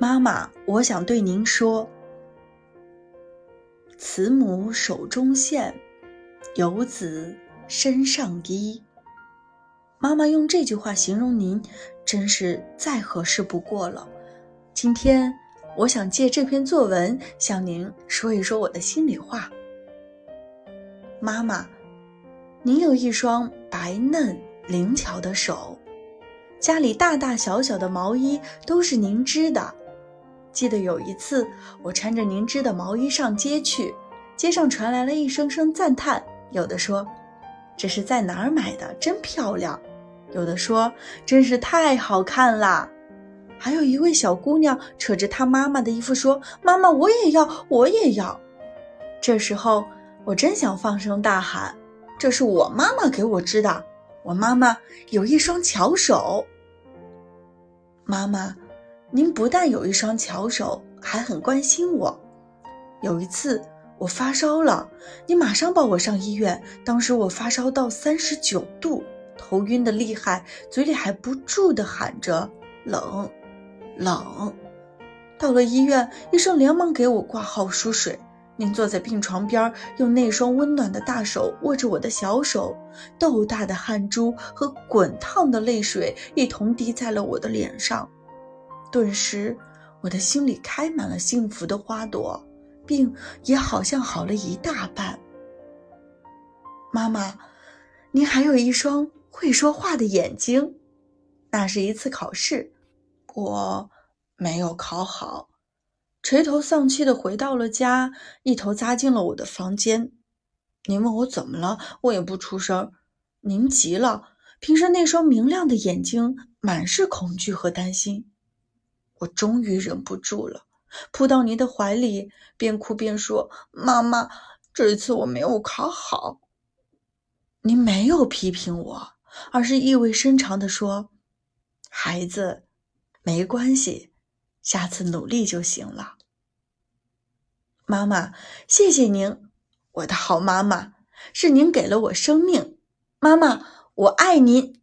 妈妈，我想对您说：“慈母手中线，游子身上衣。”妈妈用这句话形容您，真是再合适不过了。今天，我想借这篇作文向您说一说我的心里话。妈妈，您有一双白嫩灵巧的手，家里大大小小的毛衣都是您织的。记得有一次，我穿着您织的毛衣上街去，街上传来了一声声赞叹。有的说：“这是在哪儿买的？真漂亮！”有的说：“真是太好看啦！”还有一位小姑娘扯着她妈妈的衣服说：“妈妈，我也要，我也要！”这时候，我真想放声大喊：“这是我妈妈给我织的！我妈妈有一双巧手。”妈妈。您不但有一双巧手，还很关心我。有一次我发烧了，你马上抱我上医院。当时我发烧到三十九度，头晕的厉害，嘴里还不住地喊着“冷，冷”。到了医院，医生连忙给我挂号输水。您坐在病床边，用那双温暖的大手握着我的小手，豆大的汗珠和滚烫的泪水一同滴在了我的脸上。顿时，我的心里开满了幸福的花朵，病也好像好了一大半。妈妈，您还有一双会说话的眼睛。那是一次考试，我没有考好，垂头丧气的回到了家，一头扎进了我的房间。您问我怎么了，我也不出声。您急了，平时那双明亮的眼睛满是恐惧和担心。我终于忍不住了，扑到您的怀里，边哭边说：“妈妈，这次我没有考好。”您没有批评我，而是意味深长地说：“孩子，没关系，下次努力就行了。”妈妈，谢谢您，我的好妈妈，是您给了我生命。妈妈，我爱您。